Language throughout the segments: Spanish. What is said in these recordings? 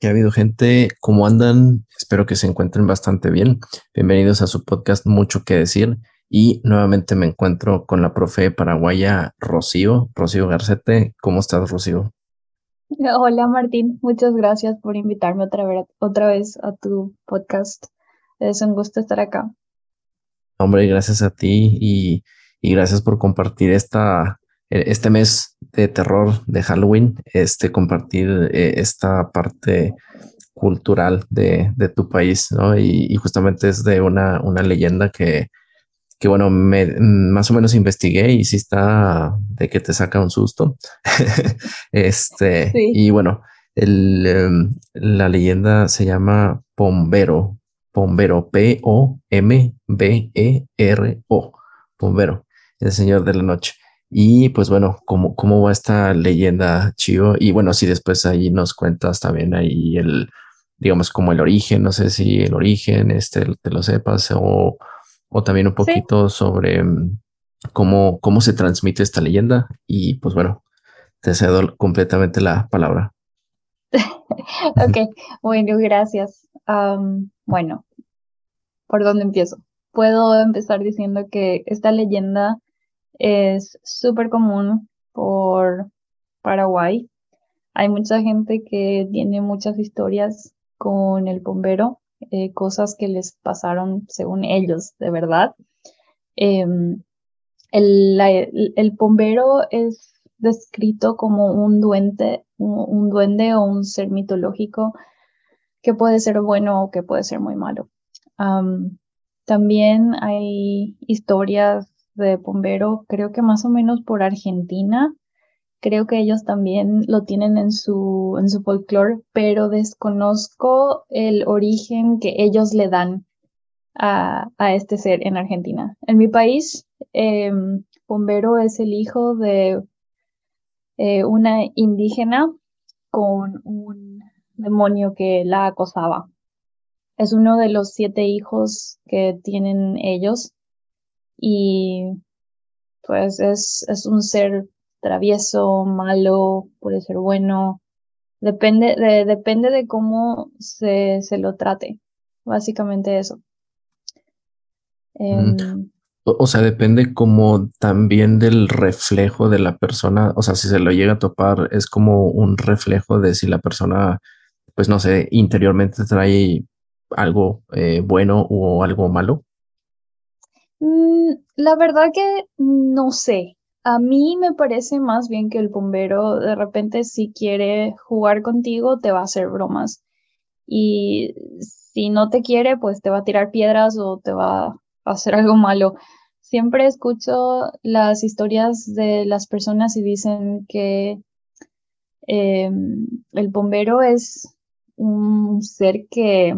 ¿Qué ha habido gente? ¿Cómo andan? Espero que se encuentren bastante bien. Bienvenidos a su podcast Mucho que decir. Y nuevamente me encuentro con la profe paraguaya Rocío, Rocío Garcete. ¿Cómo estás, Rocío? Hola, Martín. Muchas gracias por invitarme otra vez, otra vez a tu podcast. Es un gusto estar acá. Hombre, gracias a ti y, y gracias por compartir esta, este mes de terror de Halloween, este compartir eh, esta parte cultural de, de tu país, ¿no? Y, justamente es de una, una leyenda que, que, bueno, me, más o menos investigué y sí está de que te saca un susto. este, y bueno, el, em, la leyenda se llama Pombero, Pombero, P-O-M-B-E-R-O, Pombero, el señor de la noche. Y pues bueno, ¿cómo, cómo va esta leyenda, Chio? Y bueno, si después ahí nos cuentas también ahí el, digamos, como el origen, no sé si el origen, este, te lo sepas, o, o también un poquito sobre mm, cómo, cómo se transmite esta leyenda. Y pues bueno, te cedo completamente la palabra. ok, bueno, gracias. bueno, ¿por dónde empiezo? Puedo empezar diciendo que esta leyenda es súper común por Paraguay. Hay mucha gente que tiene muchas historias con el bombero, eh, cosas que les pasaron según ellos, de verdad. Em, el, bombero es descrito como un duende, un, duende o un ser mitológico que puede ser bueno o que puede ser muy malo. también hay historias de bombero, creo que más o menos por Argentina. Creo que ellos también lo tienen en su, en su folclore, pero desconozco el origen que ellos le dan a, este ser en Argentina. En mi país, eh, bombero es el hijo de eh, una indígena con un demonio que la acosaba. Es uno de los siete hijos que tienen ellos y pues es, es un ser travieso, malo, puede ser bueno, depende de, depende de cómo se, se lo trate, básicamente eso. Em, o, sea, depende como también del reflejo de la persona, o sea, si se lo llega a topar, es como un reflejo de si la persona, pues no sé, interiormente trae algo eh, bueno o algo malo. Mm, la verdad que no sé. A mí me parece más bien que el bombero de repente si quiere jugar contigo te va a hacer bromas. Y si no te quiere, pues te va a tirar piedras o te va a hacer algo malo. Siempre escucho las historias de las personas y dicen que em, el bombero es un ser que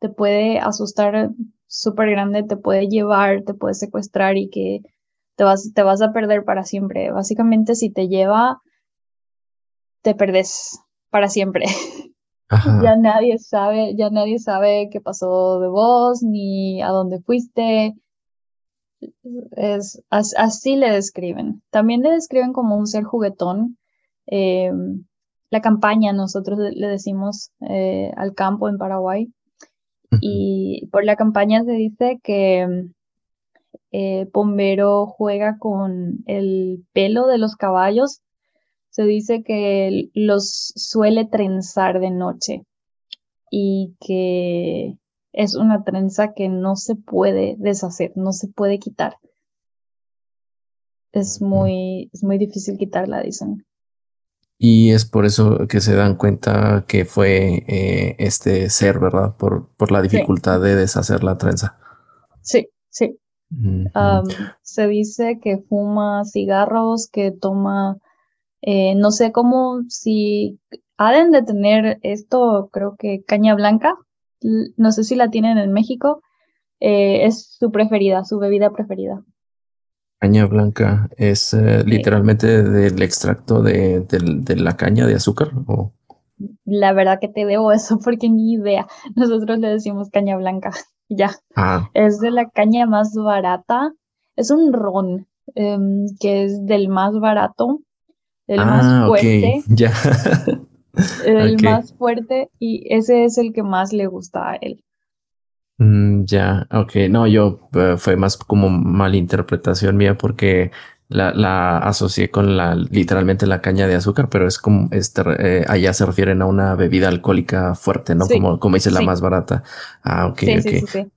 te puede asustar súper grande te puede llevar, te puede secuestrar y que te vas, te vas a perder para siempre. Básicamente, si te lleva, te perdes para siempre. ya nadie sabe, ya nadie sabe qué pasó de vos, ni a dónde fuiste. Es, así le describen. También le describen como un ser juguetón. Em, la campaña, nosotros le decimos eh, al campo en Paraguay, y por la campaña se dice que eh, Bombero juega con el pelo de los caballos. Se dice que los suele trenzar de noche y que es una trenza que no se puede deshacer, no se puede quitar. Es muy, es muy difícil quitarla, dicen. Y es por eso que se dan cuenta que fue eh, este ser, ¿verdad? Por, por la dificultad de deshacer la trenza. Sí, sí. se dice que fuma cigarros, que toma, eh, no sé cómo, si han de tener esto, creo que caña blanca, no sé si la tienen en México, eh, es su preferida, su bebida preferida. Caña blanca es eh, literalmente del extracto de, la caña de azúcar o la verdad que te debo eso porque ni idea. Nosotros le decimos caña blanca. Ya. Ah. Es de la caña más barata. Es un ron em, que es del más barato, del más ah, fuerte. Ya. el más fuerte y ese es el que más le gusta a él. Mm, ya, ok, no, yo eh, fue más como malinterpretación mía porque la, la, asocié con la literalmente la caña de azúcar, pero es como este eh, allá se refieren a una bebida alcohólica fuerte, ¿no? como, como dice la más barata. Ah, ok, ok.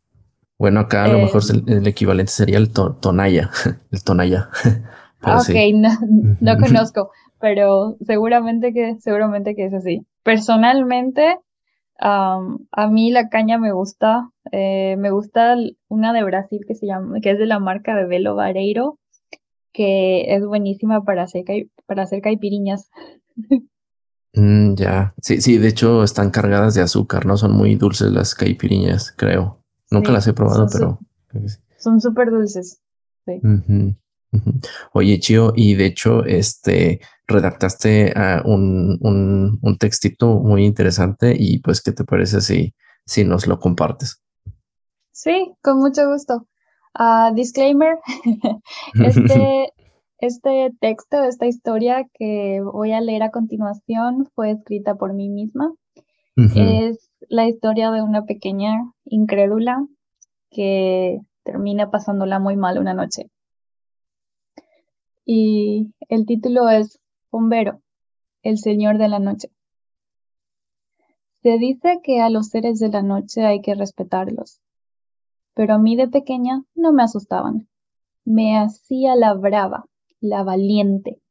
Bueno, acá a lo mejor em. el, equivalente sería el tonaya, el tonaya. ok, no, no conozco, pero seguramente que, seguramente que es así. Personalmente, a mí la caña me gusta, eh, me gusta una de Brasil que se llama, que es de la marca de Velo Vareiro, que es buenísima para hacer, para hacer caipiriñas. Mm, ya, sí, sí, de hecho están cargadas de azúcar, ¿no? Son muy dulces las caipiriñas, creo. Nunca las he probado, pero... Son súper dulces. Sí. Oye, Chio, y de hecho, este, redactaste ah, un, un, un, textito muy interesante y pues, ¿qué te parece si, si nos lo compartes? Sí, con mucho gusto. Uh, disclaimer, este, este texto, esta historia que voy a leer a continuación fue escrita por mí misma. Es la historia de una pequeña incrédula que termina pasándola muy mal una noche y el título es Bombero, el Señor de la Noche. Se dice que a los seres de la noche hay que respetarlos, pero a mí de pequeña no me asustaban. Me hacía la brava, la valiente.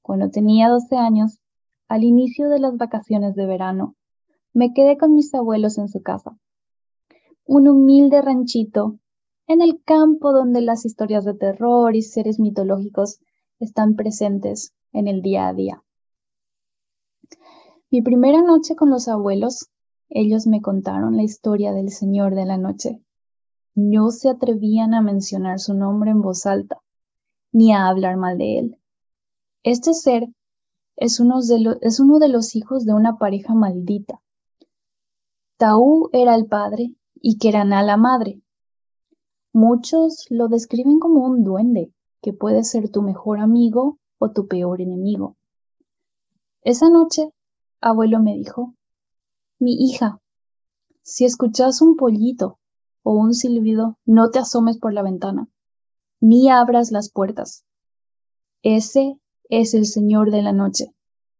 Cuando tenía 12 años, al inicio de las vacaciones de verano, me quedé con mis abuelos en su casa. Un humilde ranchito en el campo donde las historias de terror y seres mitológicos están presentes en el día a día. Mi primera noche con los abuelos, ellos me contaron la historia del Señor de la Noche. No se atrevían a mencionar su nombre en voz alta, ni a hablar mal de él. Este ser es uno de, los hijos de una pareja maldita. Taú era el padre y Keraná la madre, Muchos lo describen como un duende, que puede ser tu mejor amigo o tu peor enemigo. Esa noche, abuelo me dijo, mi hija, si escuchas un pollito o un silbido, no te asomes por la ventana, ni abras las puertas. Ese es el Señor de la noche,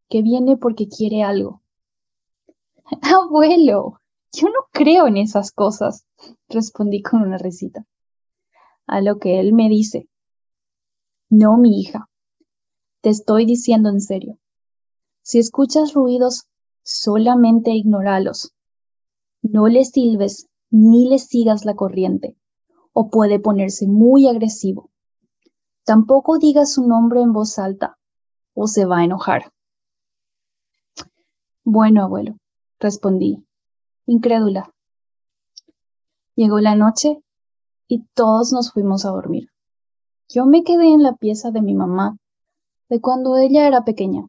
que viene porque quiere algo. Abuelo, yo no creo en esas cosas, respondí con una risita a lo que él me dice, no, mi hija, te estoy diciendo en serio. Si escuchas ruidos, solamente ignoralos. No le silbes ni le sigas la corriente, o puede ponerse muy agresivo. Tampoco digas su nombre en voz alta, o se va a enojar. Bueno, abuelo, respondí, incrédula. Llegó la noche y todos nos fuimos a dormir. Yo me quedé en la pieza de mi mamá, de cuando ella era pequeña.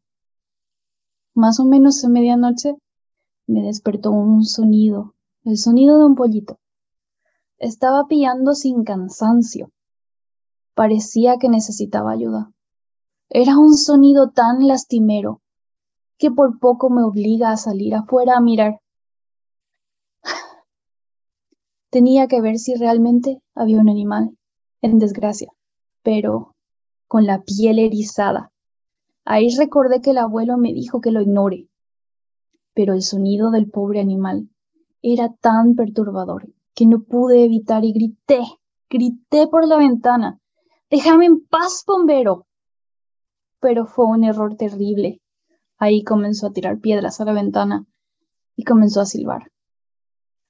Más o menos a medianoche me despertó un sonido, el sonido de un pollito. Estaba pillando sin cansancio. Parecía que necesitaba ayuda. Era un sonido tan lastimero que por poco me obliga a salir afuera a mirar. Tenía que ver si realmente había un animal en desgracia, pero con la piel erizada. Ahí recordé que el abuelo me dijo que lo ignore, pero el sonido del pobre animal era tan perturbador que no pude evitar y grité, grité por la ventana, déjame en paz, bombero. Pero fue un error terrible. Ahí comenzó a tirar piedras a la ventana y comenzó a silbar.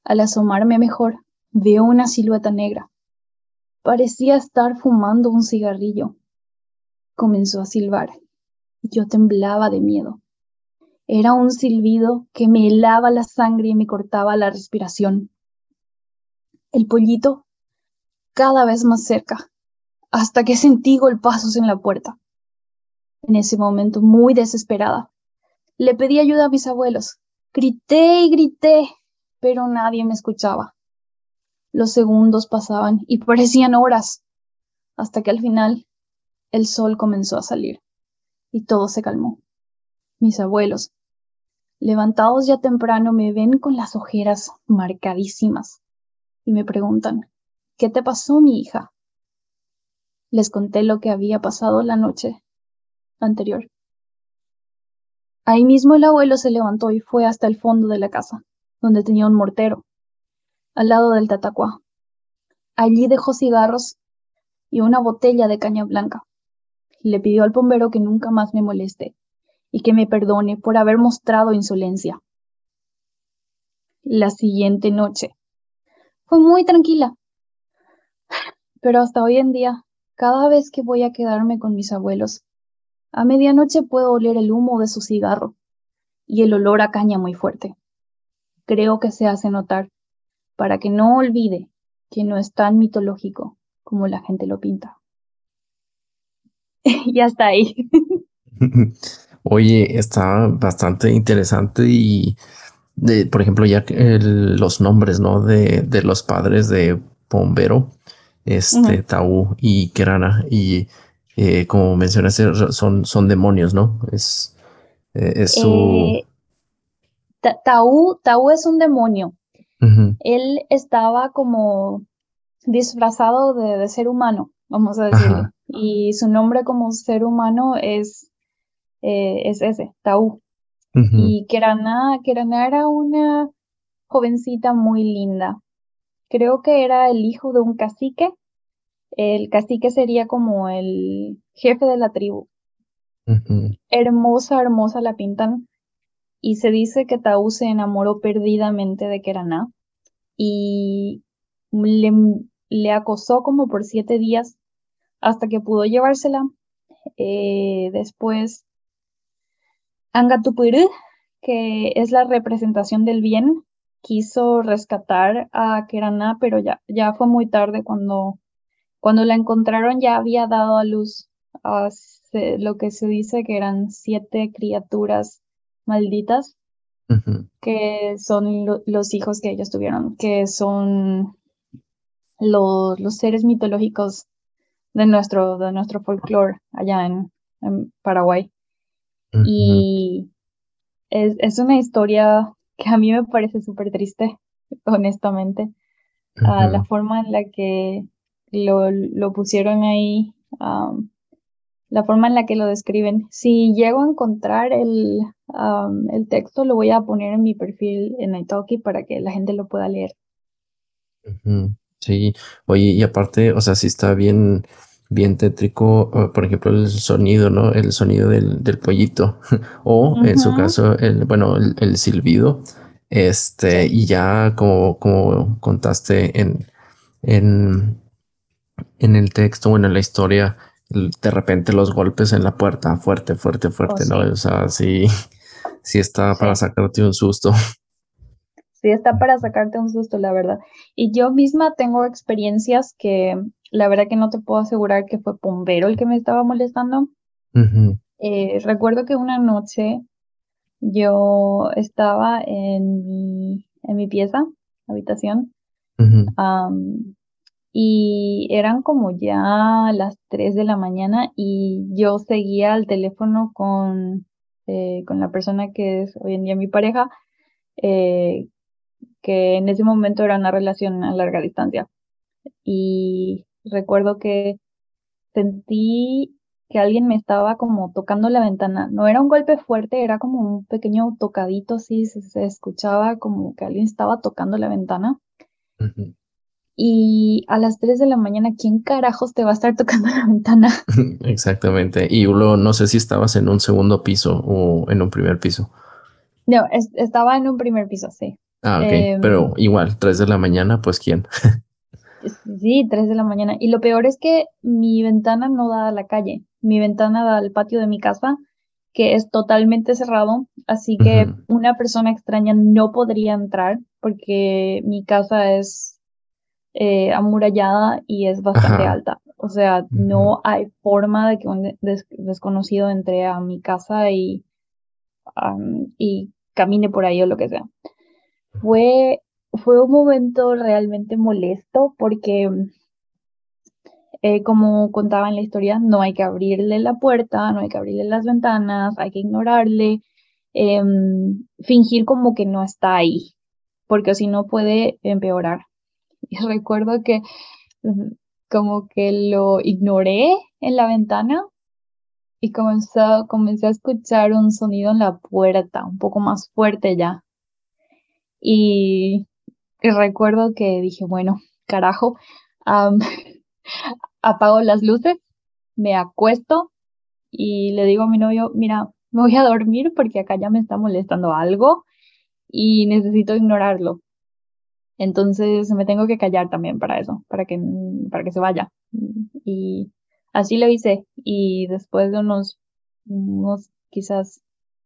Al asomarme mejor, Veo una silueta negra. Parecía estar fumando un cigarrillo. Comenzó a silbar yo temblaba de miedo. Era un silbido que me helaba la sangre y me cortaba la respiración. El pollito cada vez más cerca, hasta que sentí golpazos en la puerta. En ese momento, muy desesperada, le pedí ayuda a mis abuelos. Grité y grité, pero nadie me escuchaba. Los segundos pasaban y parecían horas, hasta que al final el sol comenzó a salir y todo se calmó. Mis abuelos, Levantados ya temprano me ven con las ojeras marcadísimas y me preguntan, ¿qué te pasó, mi hija? Les conté lo que había pasado la noche anterior. Ahí mismo el abuelo se levantó y fue hasta el fondo de la casa, donde tenía un mortero, al lado del tatacuá. Allí dejó cigarros y una botella de caña blanca. Le pidió al bombero que nunca más me moleste y que me perdone por haber mostrado insolencia. La siguiente noche fue muy tranquila, pero hasta hoy en día, cada vez que voy a quedarme con mis abuelos, a medianoche puedo oler el humo de su cigarro y el olor a caña muy fuerte. Creo que se hace notar para que no olvide que no es tan mitológico como la gente lo pinta. y hasta ahí. Oye, está bastante interesante y, de, por ejemplo, ya los nombres, ¿no? De, de, los padres de Bombero, este, Taú y Kerana, y eh, como mencionaste, son, son demonios, ¿no? Es, eh, es su... Eh, Taú, Taú es un demonio. Él estaba como disfrazado de, ser humano, vamos a decirlo. Y su nombre como ser humano es eh, es ese, Taú. Y Kerana, Kerana era una jovencita muy linda. Creo que era el hijo de un cacique. El cacique sería como el jefe de la tribu. Hermosa, hermosa la pintan. Y se dice que Taú se enamoró perdidamente de Kerana y le, le acosó como por siete días hasta que pudo llevársela. Eh, después Angatupuru, que es la representación del bien, quiso rescatar a Kerana, pero ya, ya fue muy tarde cuando, cuando la encontraron ya había dado a luz a lo que se dice que eran siete criaturas malditas, que son los hijos que ellos tuvieron, que son los seres mitológicos de nuestro, de nuestro folclore allá en Paraguay. Y es, una historia que a mí me parece súper triste, honestamente. la forma en la que lo, pusieron ahí, la forma en la que lo describen. Si llego a encontrar el, el texto, lo voy a poner en mi perfil en Italki para que la gente lo pueda leer. Sí, oye, y aparte, o sea, sí está bien bien tétrico, por ejemplo, el sonido, ¿no? El sonido del, pollito o en su caso, el, bueno, el, silbido. Este, y ya como, como contaste en, en, en el texto, bueno, en la historia, de repente los golpes en la puerta, fuerte, fuerte, fuerte, oh, ¿no? O sea, sí, sí está para sacarte un susto. Sí, está para sacarte un susto, la verdad. Y yo misma tengo experiencias que la verdad que no te puedo asegurar que fue Pombero el que me estaba molestando. Eh, recuerdo que una noche yo estaba en mi, en mi pieza, habitación, y eran como ya las 3 de la mañana y yo seguía al teléfono con, eh, con la persona que es hoy en día mi pareja, eh, que en ese momento era una relación a larga distancia. Y recuerdo que sentí que alguien me estaba como tocando la ventana. No era un golpe fuerte, era como un pequeño tocadito, así se, escuchaba como que alguien estaba tocando la ventana. Y a las 3 de la mañana, ¿quién carajos te va a estar tocando la ventana? Exactamente. Y luego no sé si estabas en un segundo piso o en un primer piso. No, estaba en un primer piso, sí. Ah, ok. Em, Pero igual, 3 de la mañana, pues ¿quién? Sí, 3 de la mañana. Y lo peor es que mi ventana no da a la calle. Mi ventana da al patio de mi casa, que es totalmente cerrado. Así que una persona extraña no podría entrar porque mi casa es eh, amurallada y es bastante alta. O sea, no hay forma de que un desconocido entre a mi casa y, y camine por ahí o lo que sea. Fue fue un momento realmente molesto porque, eh, como contaba en la historia, no hay que abrirle la puerta, no hay que abrirle las ventanas, hay que ignorarle. em, fingir como que no está ahí, porque si no puede empeorar. Y recuerdo que mm, como que lo ignoré en la ventana y comenzó, comencé a escuchar un sonido en la puerta, un poco más fuerte ya. Y, recuerdo que dije, bueno, carajo, apago las luces, me acuesto y le digo a mi novio, mira, me voy a dormir porque acá ya me está molestando algo y necesito ignorarlo. Entonces me tengo que callar también para eso, para que, para que se vaya. Y así lo hice. Y después de unos, unos quizás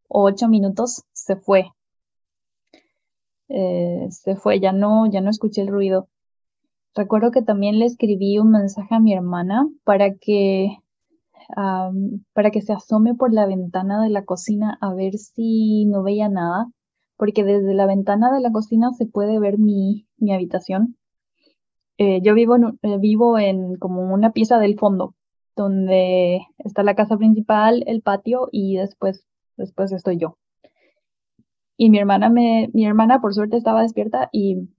ocho minutos se fue. Eh, se fue, ya no, ya no escuché el ruido. Recuerdo que también le escribí un mensaje a mi hermana para que, para que se asome por la ventana de la cocina a ver si no veía nada, porque desde la ventana de la cocina se puede ver mi, mi habitación. Eh, yo vivo en, eh, vivo en como una pieza del fondo, donde está la casa principal, el patio y después, después estoy yo. Y mi hermana me, mi hermana por suerte estaba despierta y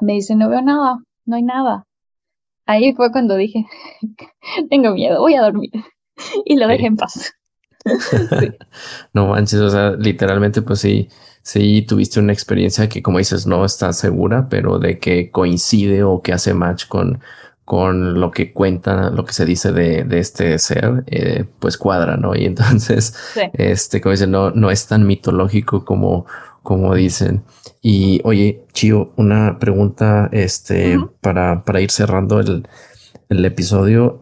me dice, no veo nada, no hay nada. Ahí fue cuando dije, tengo miedo, voy a dormir. Y lo dejé en paz. no manches, o sea, literalmente, pues sí, sí tuviste una experiencia que, como dices, no está segura, pero de que coincide o que hace match con, con lo que cuenta, lo que se dice de, de este ser, eh, pues cuadra, ¿no? Y entonces, este, como dicen, no, no es tan mitológico como, como dicen. Y oye, Chio, una pregunta, este, para, para ir cerrando el, el episodio,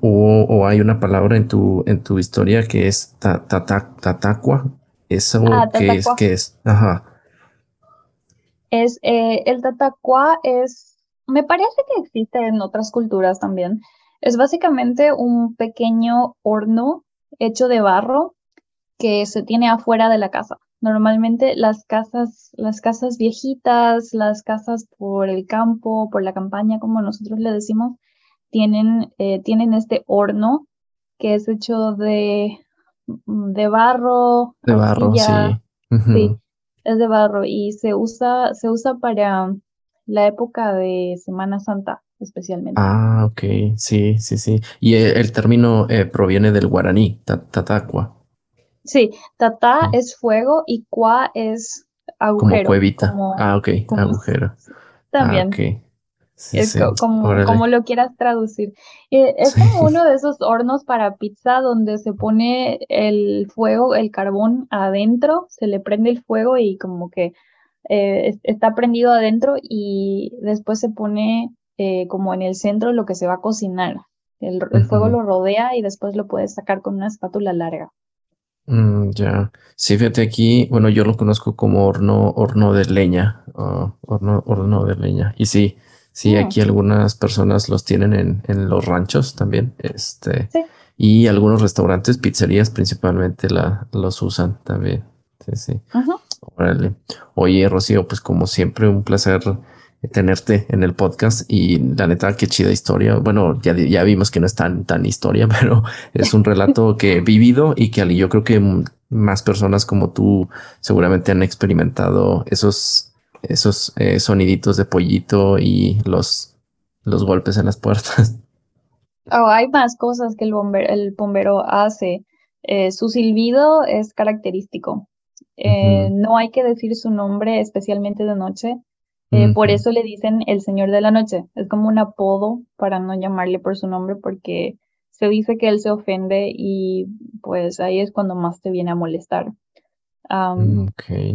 hubo o hay una palabra en tu, en tu historia que es tatacua. ¿Eso ah, qué es? ¿Qué es? Ajá. Es, eh, el tatacua es me parece que existe en otras culturas también. Es básicamente un pequeño horno hecho de barro que se tiene afuera de la casa. Normalmente las casas, las casas viejitas, las casas por el campo, por la campaña, como nosotros le decimos, tienen, eh, tienen este horno que es hecho de, de barro. De barro, sí. Sí, es de barro y se usa, se usa para la época de Semana Santa especialmente. Ah, ok, sí, sí, sí. Y el, término eh, proviene del guaraní, tatacua. Sí, tatá es fuego y cua es agujero. Como cuevita. ah, ok, agujero. También. Ah, es como, como, lo quieras traducir. Eh, es como uno de esos hornos para pizza donde se pone el fuego, el carbón adentro, se le prende el fuego y como que eh, está prendido adentro y después se pone eh, como en el centro lo que se va a cocinar. El, fuego lo rodea y después lo puedes sacar con una espátula larga. Mm, ya. Sí, fíjate aquí, bueno, yo lo conozco como horno, horno de leña, horno, horno de leña. Y sí, sí, mm. aquí algunas personas los tienen en, en los ranchos también. Este, y algunos restaurantes, pizzerías principalmente la, los usan también. Sí, sí. Órale. Oye, Rocío, pues como siempre, un placer tenerte en el podcast y la neta, qué chida historia. Bueno, ya, ya vimos que no es tan, tan historia, pero es un relato que he vivido y que yo creo que más personas como tú seguramente han experimentado esos, esos eh, soniditos de pollito y los, los golpes en las puertas. Oh, hay más cosas que el bombero, el bombero hace. Eh, su silbido es característico. Eh, no hay que decir su nombre especialmente de noche. Eh, por eso le dicen el Señor de la Noche. Es como un apodo para no llamarle por su nombre porque se dice que él se ofende y pues ahí es cuando más te viene a molestar. Mm,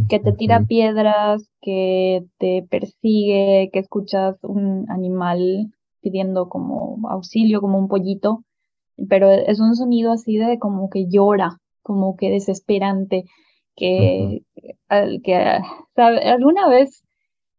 que te tira piedras, que te persigue, que escuchas un animal pidiendo como auxilio, como un pollito, pero es un sonido así de como que llora, como que desesperante que, que alguna vez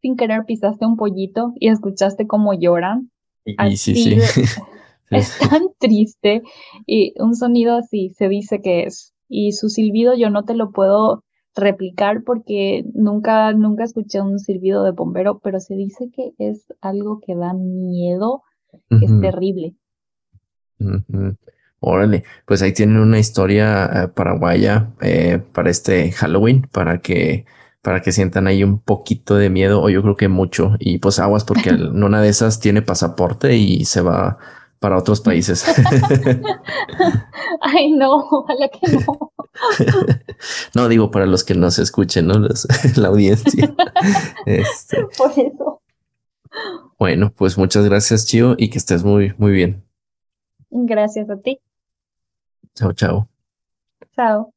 sin querer pisaste un pollito y escuchaste cómo lloran. Y, sí, sí. es tan triste y un sonido así se dice que es. Y su silbido yo no te lo puedo replicar porque nunca, nunca escuché un silbido de bombero, pero se dice que es algo que da miedo, que es terrible. Órale, pues ahí tienen una historia eh, paraguaya eh, para este Halloween, para que para que sientan ahí un poquito de miedo, o yo creo que mucho, y pues aguas porque en una de esas tiene pasaporte y se va para otros países. Ay, no, ojalá que no. no, digo para los que nos escuchen, ¿no? la audiencia. Este. Por eso. Bueno, pues muchas gracias, Chio, y que estés muy, muy bien. Gracias a ti. Chao, chao. Chao.